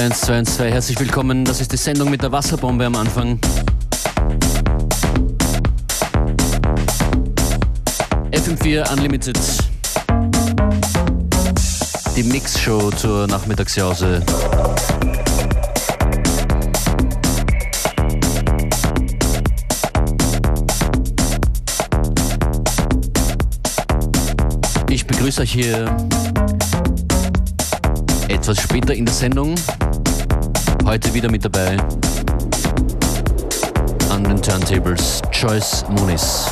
21212. Herzlich willkommen. Das ist die Sendung mit der Wasserbombe am Anfang. FM4 Unlimited. Die Mixshow zur Nachmittagsjause. Ich begrüße euch hier etwas später in der Sendung. Heute wieder mit dabei an den Turntables Joyce Muniz.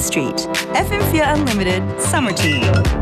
Street. FM4 Unlimited Summer Team.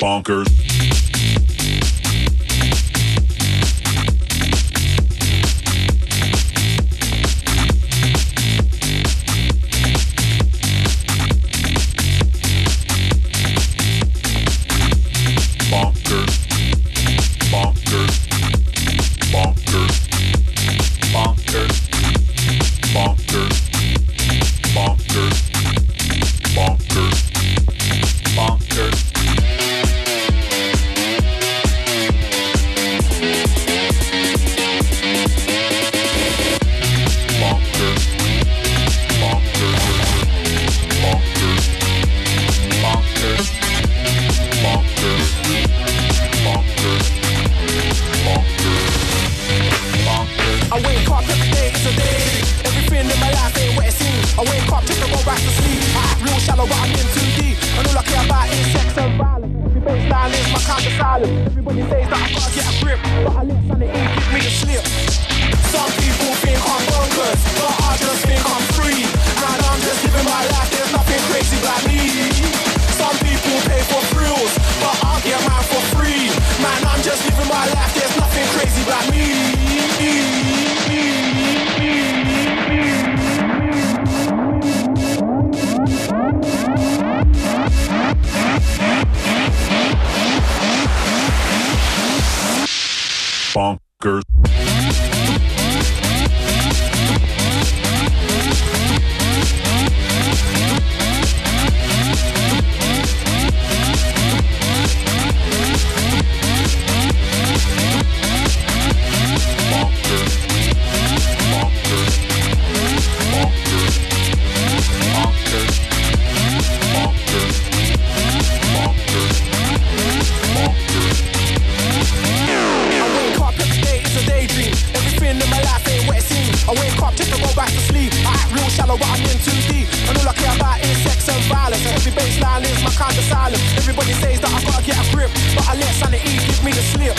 bonkers. bonkers. righteously. I act real shallow, but I'm in too deep. And all I care about is sex and violence. Every baseline is my kind of silence. Everybody says that I gotta get a grip, but I let sanity give me the slip.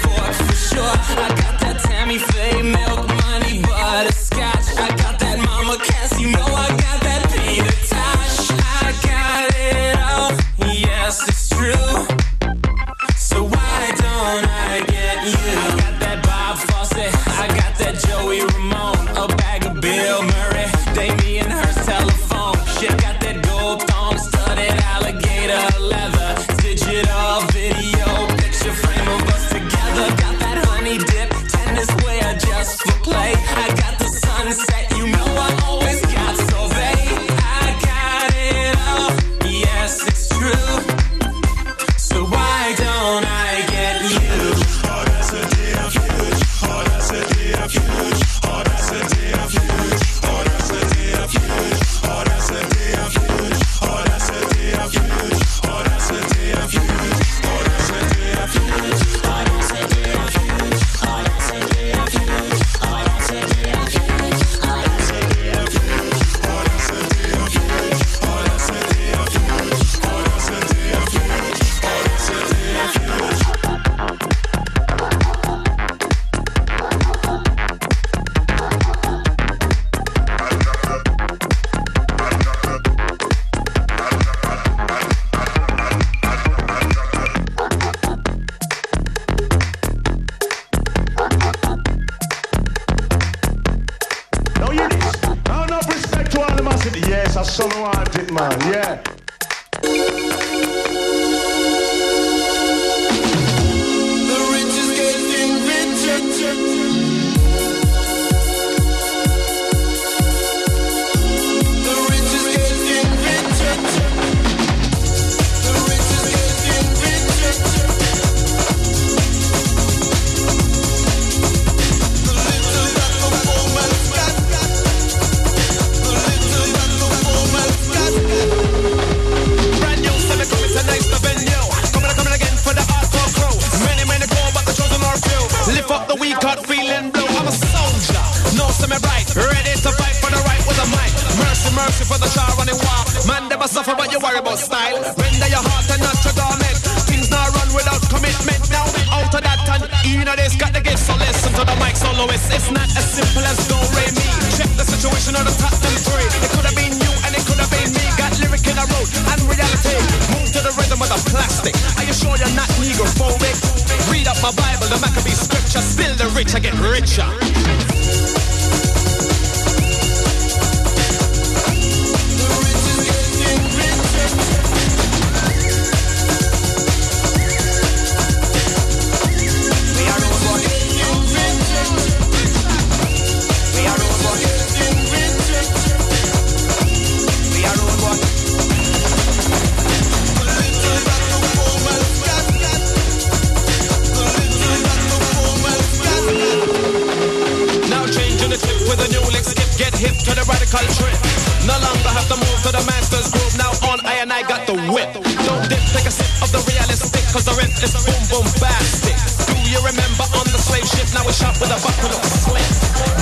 the whip. Don't dip, take a sip of the realistic, cause the rent is boom boom bastic. Do you remember on the slave ship? Now we shot with a buckle of.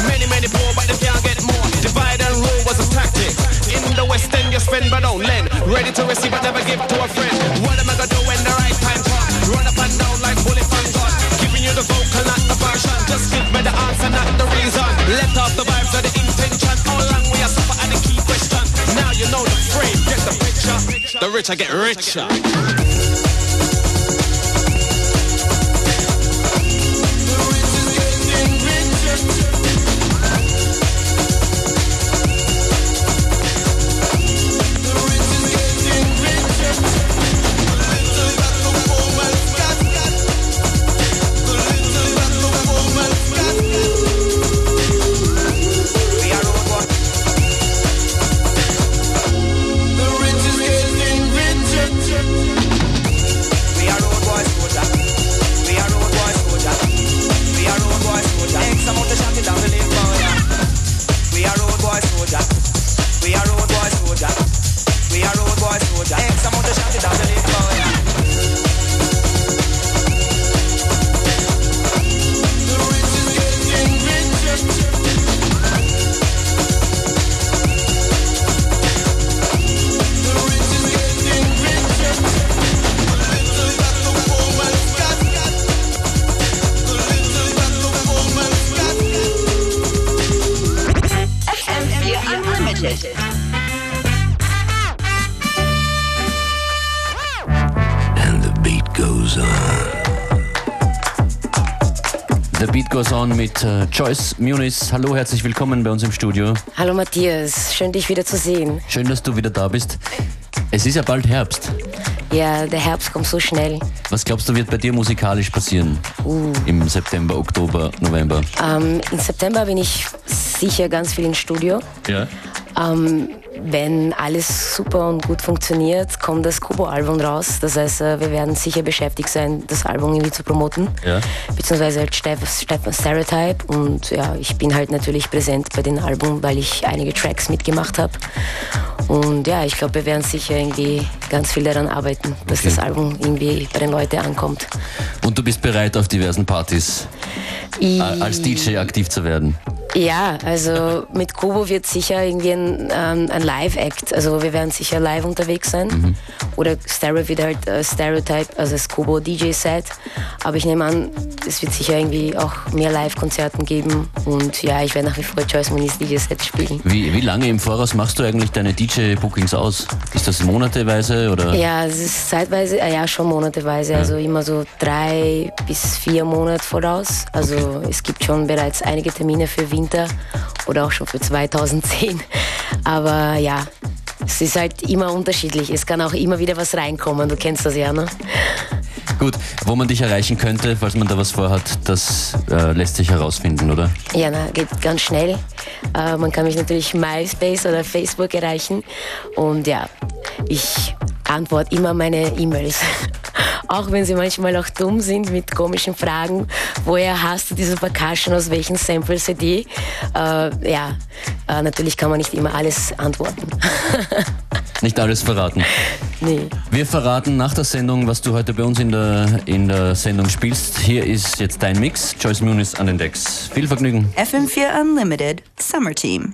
Many, many poor, but they can't get more. Divide and rule was a tactic. In the West End, you spend but don't lend. Ready to receive but never give to a friend. Rich, I get richer. Mit äh, Joyce Muniz. Hallo, herzlich willkommen bei uns im Studio. Hallo Matthias, schön dich wieder zu sehen. Schön, dass du wieder da bist. Es ist ja bald Herbst. Ja, der Herbst kommt so schnell. Was glaubst du, wird bei dir musikalisch passieren? Uh. Im September, Oktober, November? Ähm, Im September bin ich sicher ganz viel im Studio. Ja. Ähm, wenn alles super und gut funktioniert, kommt das Kobo-Album raus. Das heißt, äh, wir werden sicher beschäftigt sein, das Album irgendwie zu promoten. Ja. Beziehungsweise halt Stefan Stereotype. Und ja, ich bin halt natürlich präsent bei den Album, weil ich einige Tracks mitgemacht habe. Und ja, ich glaube, wir werden sicher irgendwie ganz viel daran arbeiten, dass okay. das Album irgendwie bei den Leuten ankommt. Und du bist bereit, auf diversen Partys I als DJ aktiv zu werden? Ja, also mit Kobo wird sicher irgendwie ein, ähm, ein Live-Act. Also wir werden sicher live unterwegs sein. Mhm. Oder Stereo wird halt äh, Stereotype, also das Kobo DJ-Set. Aber ich nehme an, es wird sicher irgendwie auch mehr Live-Konzerten geben. Und ja, ich werde nach wie vor Choice Moniz DJ-Set spielen. Wie, wie lange im Voraus machst du eigentlich deine DJ-Bookings aus? Ist das monateweise oder? Ja, es ist zeitweise, äh, ja schon monateweise. Ja. Also immer so drei bis vier Monate voraus. Also okay. es gibt schon bereits einige Termine für Winter oder auch schon für 2010. Aber ja, es ist halt immer unterschiedlich. Es kann auch immer wieder was reinkommen. Du kennst das ja, ne? Gut, wo man dich erreichen könnte, falls man da was vorhat, das äh, lässt sich herausfinden, oder? Ja, na, geht ganz schnell. Äh, man kann mich natürlich MySpace oder Facebook erreichen. Und ja, ich antworte immer meine E-Mails. auch wenn sie manchmal auch dumm sind mit komischen Fragen. Woher hast du diese Percussion, aus welchen Sample CD? Äh, ja, äh, natürlich kann man nicht immer alles antworten. nicht alles verraten. Nee. Wir verraten nach der Sendung, was du heute bei uns in der, in der Sendung spielst. Hier ist jetzt dein Mix. Joyce Muniz an den Decks. Viel Vergnügen. FM4 Unlimited Summer Team.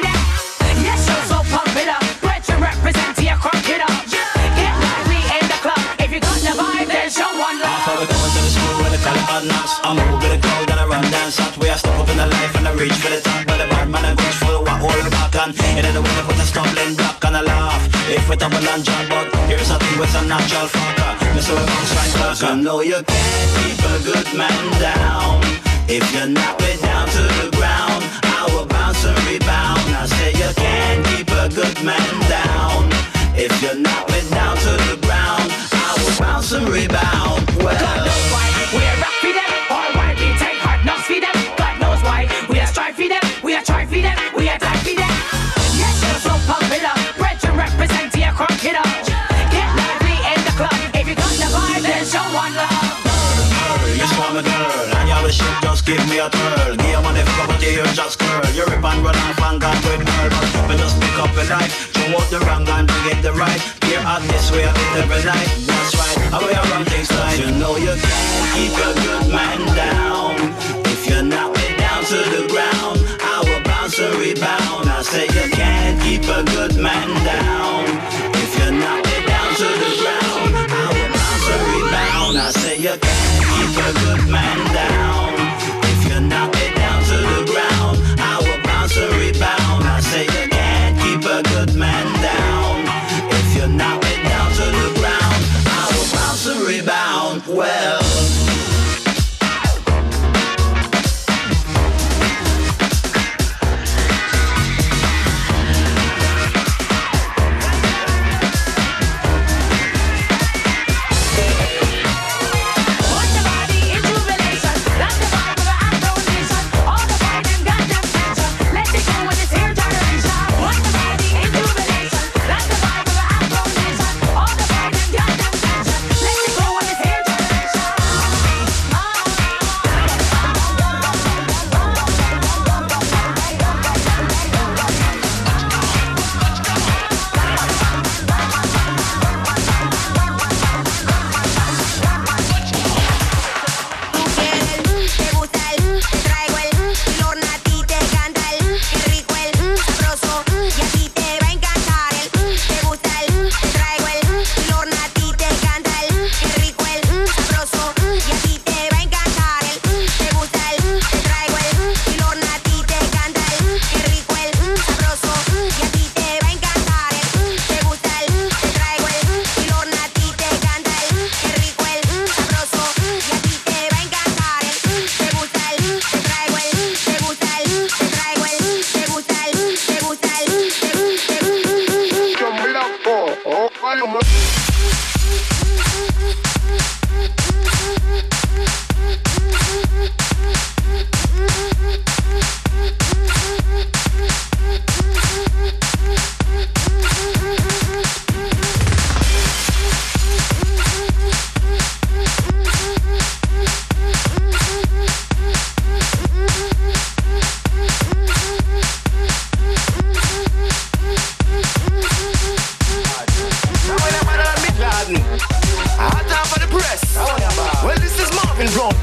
reach for the top, but the bad man and goes full what all back and it ain't the way to put a stumbling block and a laugh. If we double and jump, but here's a thing with a natural fucker. Mr. Bounce back. You know you can't keep a good man down. If you knock me down to the ground, I will bounce and rebound. I say you can't keep a good man down. If you knock me down to the ground, I will bounce and rebound. Well. Give me a twirl Give your money for what you got the vibe, then show one love. It's called a nerd. And all the shit just give me a twirl. Game on the property, just curl. You rip and run and gone with girl But just pick up a knife. Throw out the wrong and bring it the right. Here out this way I it every night. That's right, how we are run right You know you can't keep a good man down. If you knock me down to the ground. I will bounce and rebound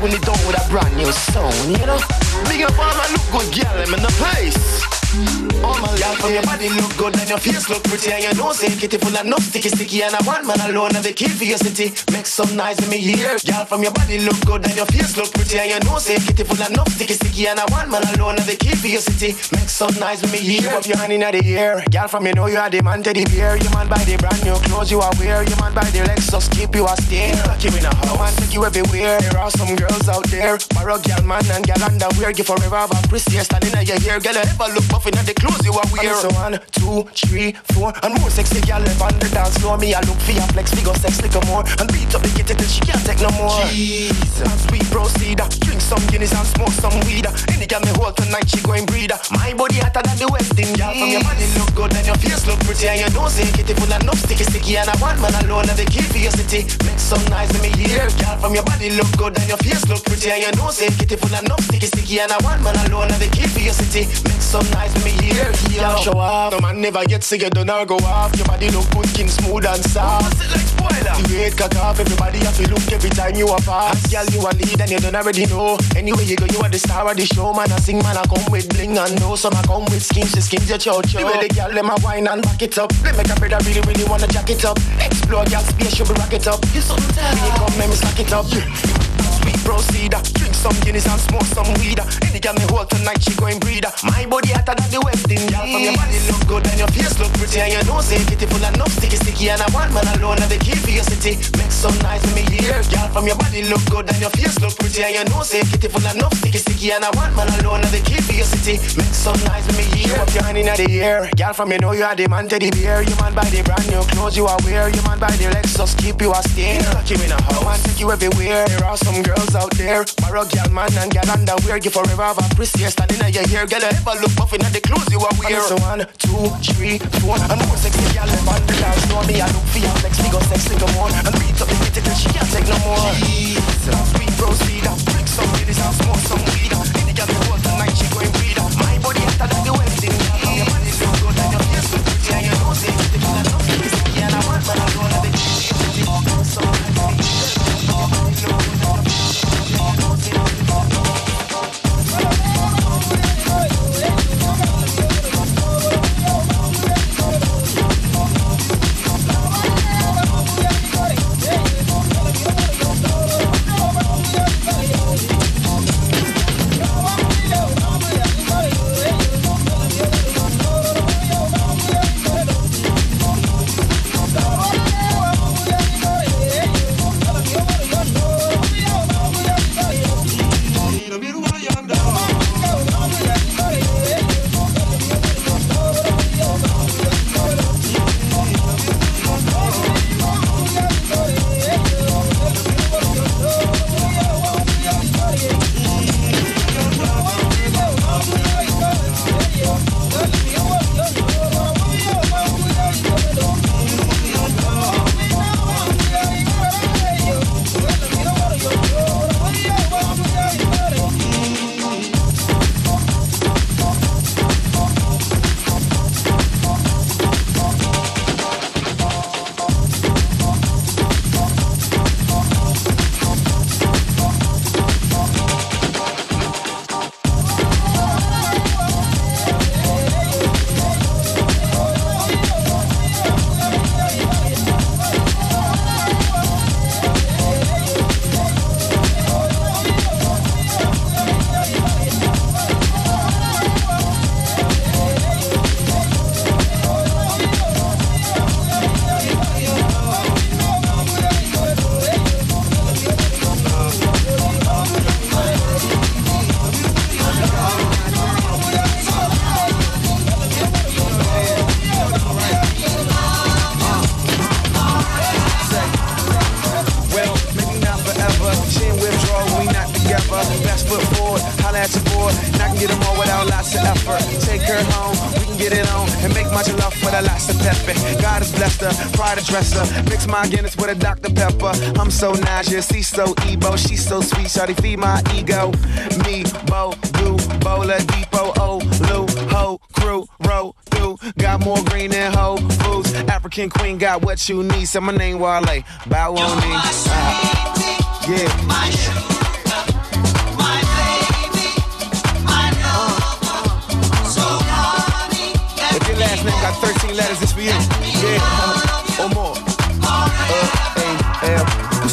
when they done with a brand new song, you know? Big up all my look good girl, I'm in the place. Oh, from your body look good and your face look pretty and you know say kitty full of enough sticky sticky and I want man alone and the key for your city. Make some noise in me here. Girl from your body look good and your face look pretty and you know say kitty full of enough sticky sticky and I want man alone and the key for your city. Make some noise with me here. Up your hand in the air. Girl from you know you are the man teddy bear. You man buy the brand new clothes you are wear. You man buy the Lexus keep you a stay. You in a house. Man take you everywhere. There are some girls out there. Borrow girl man and girl underwear. You forever have a prissy standing in your hair. Girl ever look buffing at the clothes you are wear. So one, two, three, four, and more sexy girl live on the dance floor. Me I look for your flex, figure sex little more, and beat up the kitty till she can't take no more. Jesus, sweet proceed. Uh, drink some Guinness and smoke some weed. Uh. Any girl me hold tonight she going breeder. Uh. My body hotter than the West Indian. From your body look good and your face look pretty, and you know say kitty full of enough sticky sticky, and I want man alone and the key for your city. Make some nice in me here, girl. From your body look good and your face look pretty, and you know say kitty full of enough sticky sticky, and I want man alone and the key for your city. Make some nice in me here, girl. Show off, no man never get sick, you don't go off. Your body look good, skin smooth and soft. It like spoiler. The weight cut off, everybody have to look every time you are fast. Girl, you a lead and you don't already know. Anyway you go, you are the star of the show, man. I sing, man. I come with bling and know. Some I come with schemes, she schemes your chow chow. The way the girl, them a wine and back it up. They make a brother really, really wanna jack it up. Explore, girl, space, you be rock it up. You something tell When you come, let me slack it up. Sweet proceeder, uh, drink some Guinness and smoke some weed. Uh, any girl me hold tonight, she going breeder. Uh, my body hotter than the West Indies. Girl, from your body look good and your face look pretty, and you know say kitty full of enough sticky sticky, and I want man alone and the key for your city. Make some nice in me here. Girl, from your body look good and your face look pretty, and you know say kitty full of enough sticky sticky, and I want man alone and the key for your city. Make some nice in me here. Up your hand in the air. Girl, from you know you are the man teddy bear. You man buy the brand new clothes you are wear. You man buy the Lexus keep you a stay. Lock you in a house. Take you everywhere. There are some girls out there. Borrow girl man and girl underwear. You forever have a prissy standing in your hair. Girl, you ever look buffing at the clothes you are wear. So one, two, three, four, and more sexy girl live on the dance floor. Me I look for your me go sex little more, and beat up the kitty till she can't take no more. Jesus, sweet proceed, drink some ladies smoke some weed. Any girl me hold tonight, she going breeder. My Guinness with a Dr. Pepper. I'm so nauseous, he's so Ebo. She's so sweet, shawty feed my ego. Me, Bo, Boo, Bola, Depot, O, Lou, Ho, Crew, Row, through. Got more green than Whole Foods. African queen got what you need. Say my name Wale. Bow on me. Uh, yeah. Last name got 13 letters, it's for you. Yeah,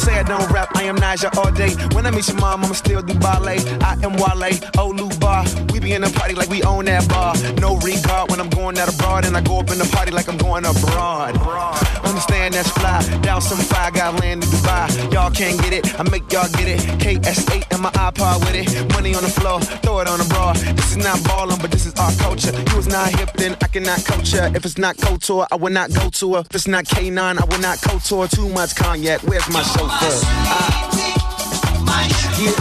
say I don't rap, I am Naja all day. When I meet your mom, I'ma still do ballet. I am Wale, Olu Bar. We be in the party like we own that bar. No regard when I'm going out abroad, and I go up in the party like I'm going abroad. Understand that's fly. Down some fire, got land in Dubai. Y'all can't get it, I make y'all get it. KS8 and my iPod with it. Money on the floor, throw it on the bra. This is not ballin', but this is our culture. You was not hip, then I cannot coach ya. If it's not Couture, I will not go to her. If it's not K9, I will not go. Too much cognac, where's my Ah. Yeah.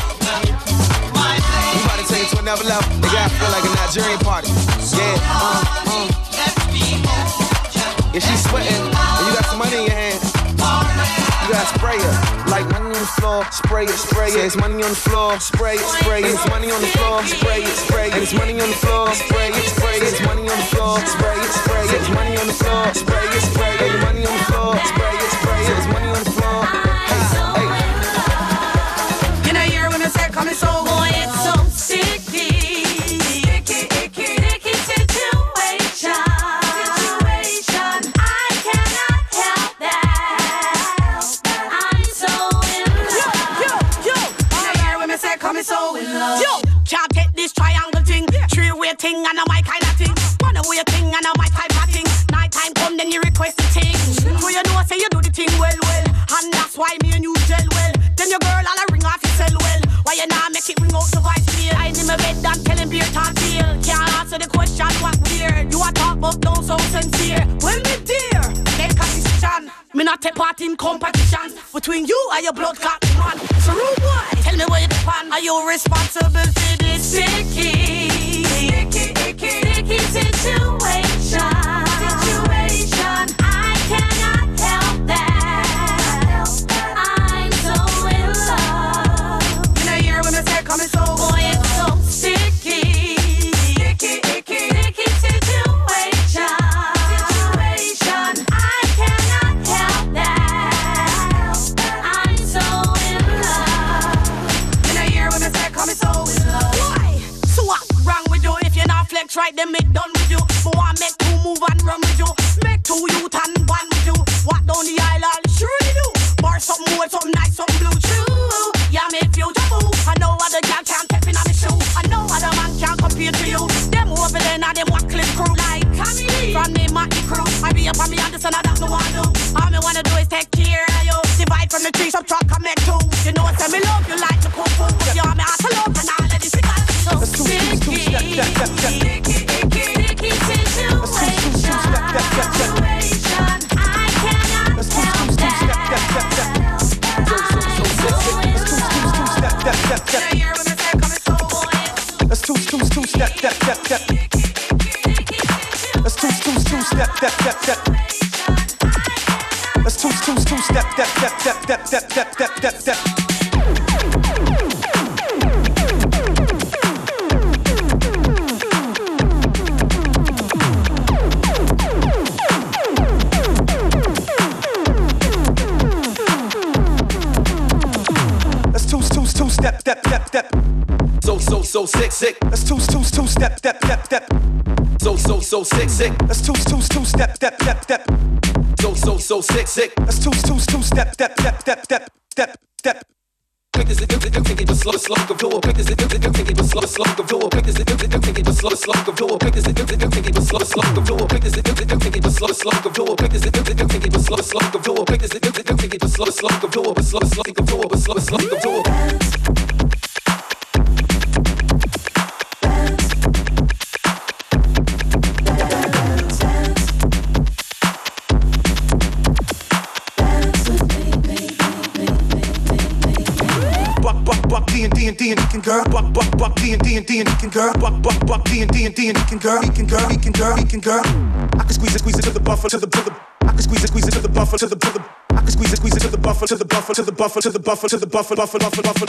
We about to take it to another level. They gotta feel like a Nigerian party. Yeah, uh, uh. If she's sweating and you got some money in your hand, you gotta spray her. Like money on the floor, spray it, spray it. It's money on the floor, spray it, spray it. It's money on the floor, spray it, spray it. It's money on the floor, spray it, spray it. It's money on the floor, spray it, spray it. It's money on the floor, spray it, spray it. Money on the floor, spray it, spray it. It's money on the floor. Know, hear when I say coming so boy, it's so sticky. Sticky, icky, icky situation. Situation. I cannot help that. I'm so in love. Yo, yo, yo. You know, hear when I say coming so in love. Yo, can't take this triangle thing, three-way thing, and a my kind of thing. One-way thing, and a my talk deal. Can't answer the question what weird. You a talk but don't so sincere. Well, me dear, take a decision. Me not take part in competition between you and your blood clot man. So rude boy, tell me where you depend. Are you responsible for this sticky, sticky, icky, icky situation? Situation. Up on me Anderson, I don't know what to do. All me wanna do is take care of you. Divide from the tree, truck come make two. You know what, say me love you like the cuckoo. You are me heart alone and all of this because so sticky. Sticky, icky, icky situation. Situation. I cannot help that. Let's two, two, two, step, step, step, step. Let's two, two, two, step, step, step, step. step, step, step, step, step, step, step, step. That's two, two, two step, step, step, step. So, so, so sick, sick. That's two, two, two step, step, step, step. So, so, so sick, sick. Let's two, two, two, step, step, step, step. So, so, so sick, sick. Let's two, two, two, step, step, step, step, step, step, step. Quick as it do, do, think it was slow, slow, go floor. Quick as it do, do, think it was slow, slow, go floor. Quick as it do, do, think it was slow, slow, go floor. Quick as it do, do, think it was slow, slow, go floor. Quick as it do, do, think it was slow, slow, go floor. Quick as it do, do, think it was slow, slow, go floor. Quick as it do, do, think it was slow, slow, go floor. Slow, slow, go floor. Slow, slow, go floor. Buck, D and D and D and Deacon girl. Buck, buck, buck, D and D and D and Deacon girl. Buck, buck, buck, D and D and D and Deacon girl. Deacon girl, Deacon girl, Deacon girl. I can squeeze it, squeeze it to the buffer, to the, to the. I can squeeze it, squeeze it to the buffer, to the, to the. I can squeeze it, squeeze it to the buffer, to the buffer, to the buffer, to the buffer, to the buffer, buffer, buffer, buffer.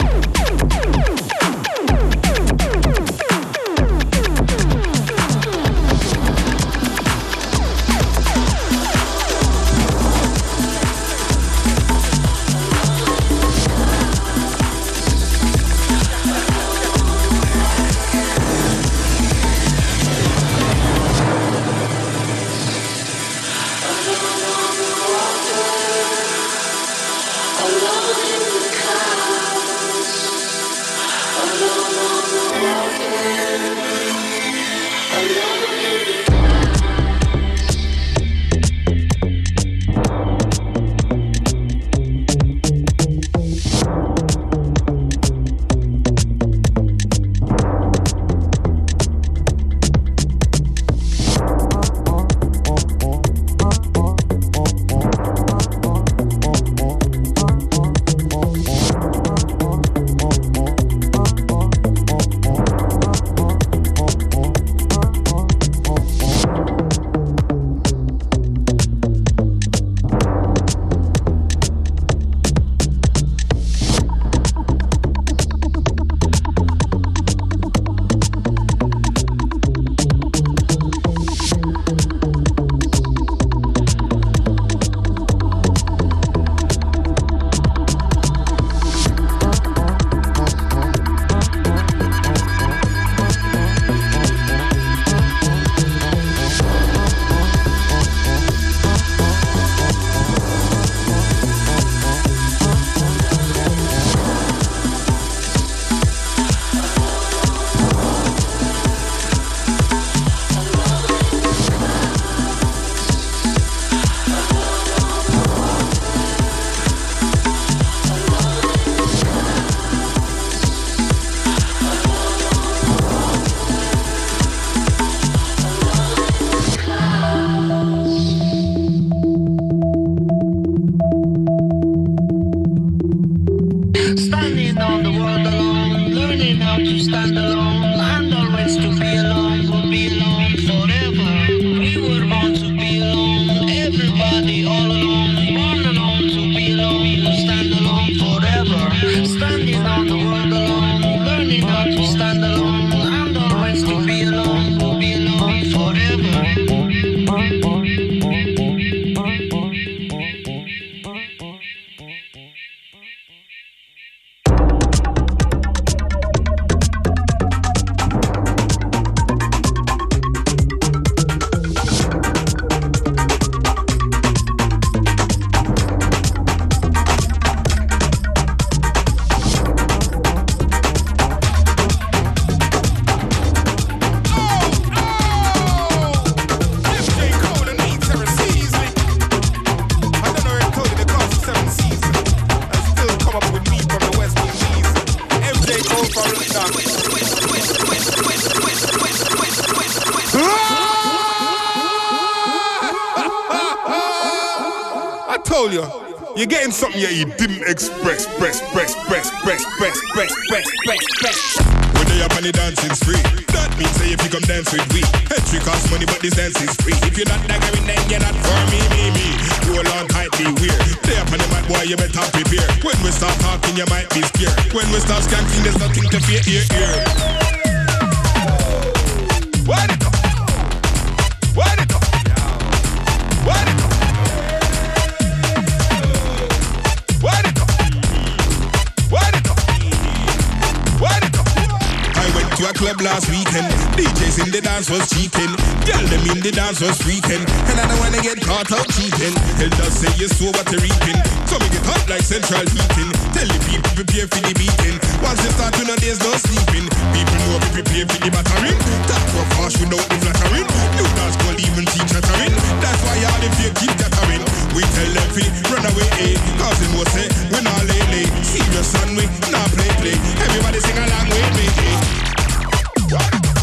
harvest, so what they reaping. So me get hot like central heating. Tell the people prepare for the beating. Once you start, you know there's no sleeping. People know we prepare for the battering. Talk for harsh without the flattering. New dance called even teach chattering. That's why all the fear keep chattering. We tell them fi run away, eh? Cause they know say, we not lay lay. Serious and we not play play. Everybody sing along with me, eh?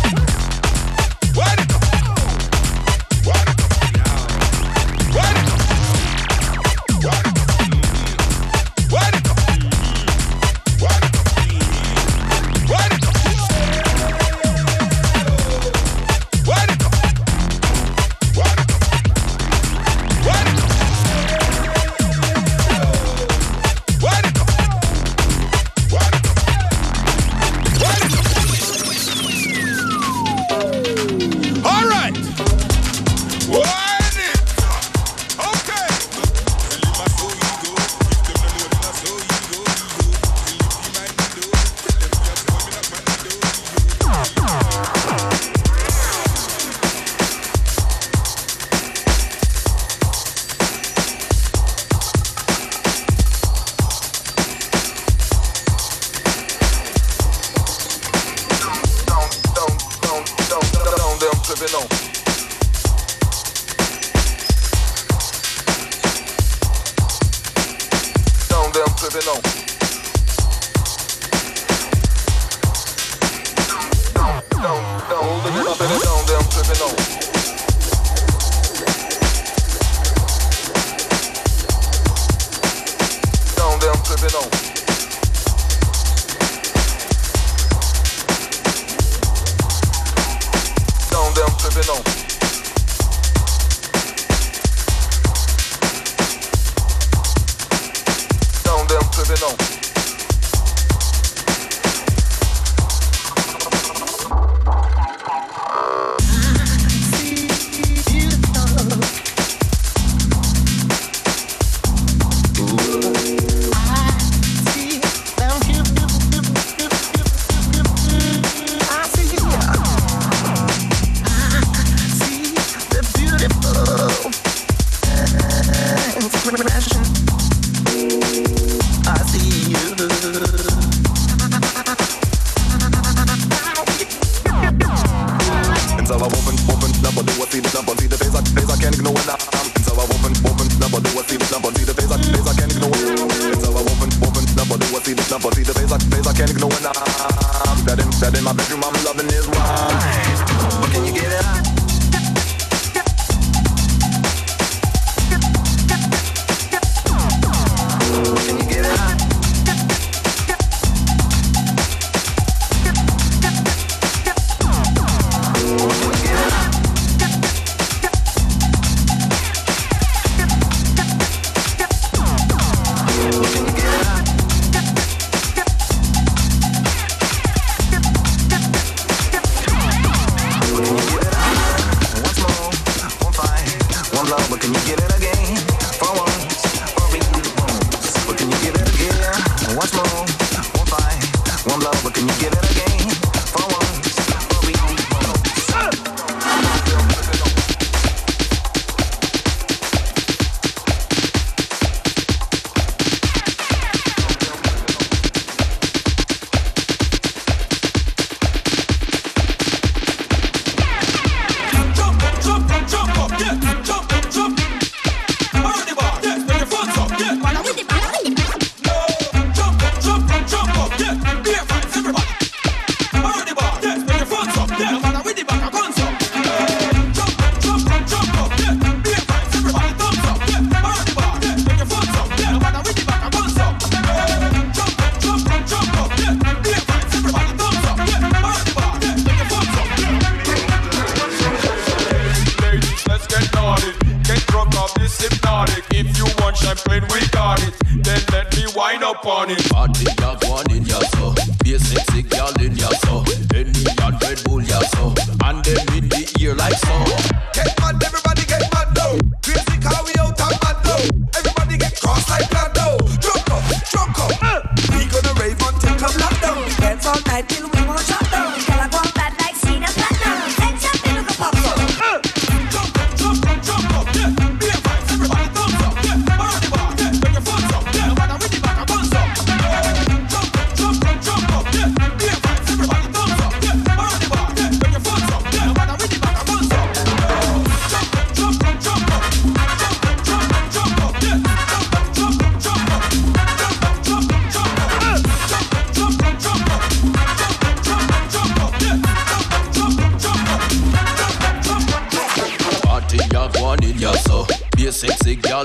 não.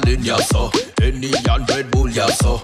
In ya so Any and Red Bull ya so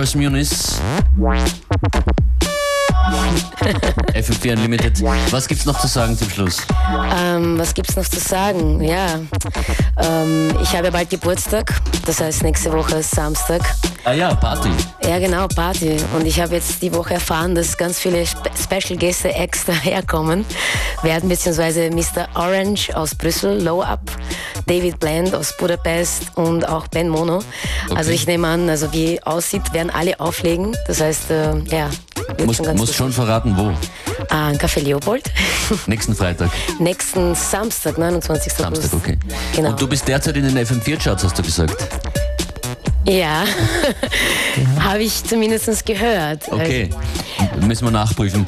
Joyce Muniz. FM4 Unlimited. Was gibt's noch zu sagen zum Schluss? Ähm, was gibt's noch zu sagen? Ja, ähm, ich habe bald Geburtstag, das heißt nächste Woche ist Samstag. Ah ja, Party. Ja, genau, Party. Und ich habe jetzt die Woche erfahren, dass ganz viele Spe Special Gäste extra herkommen werden, beziehungsweise Mr. Orange aus Brüssel, Low Up, David Bland aus Budapest und auch Ben Mono. Also ich nehme an, also wie aussieht, werden alle auflegen. Das heißt, äh, ja, Muss, schon muss schon verraten, wo. Ah, Café Leopold. Nächsten Freitag. Nächsten Samstag, 29. Samstag, okay. Genau. Und du bist derzeit in den FM4-Charts, hast du gesagt. Ja, habe ich zumindest gehört. Okay. Müssen wir nachprüfen.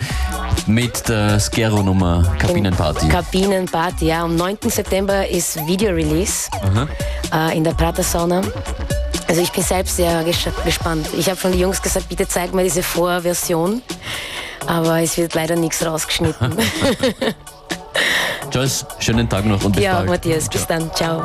Mit der Skero-Nummer Kabinenparty. Kabinenparty, ja. Am 9. September ist Video-Release äh, in der Prater Sauna. Also ich bin selbst sehr ges- gespannt. Ich habe von den Jungs gesagt, bitte zeig mir diese Vorversion. Aber es wird leider nichts rausgeschnitten. Joyce, schönen Tag noch und bis ja, bald. Matthias, bis dann. Ciao.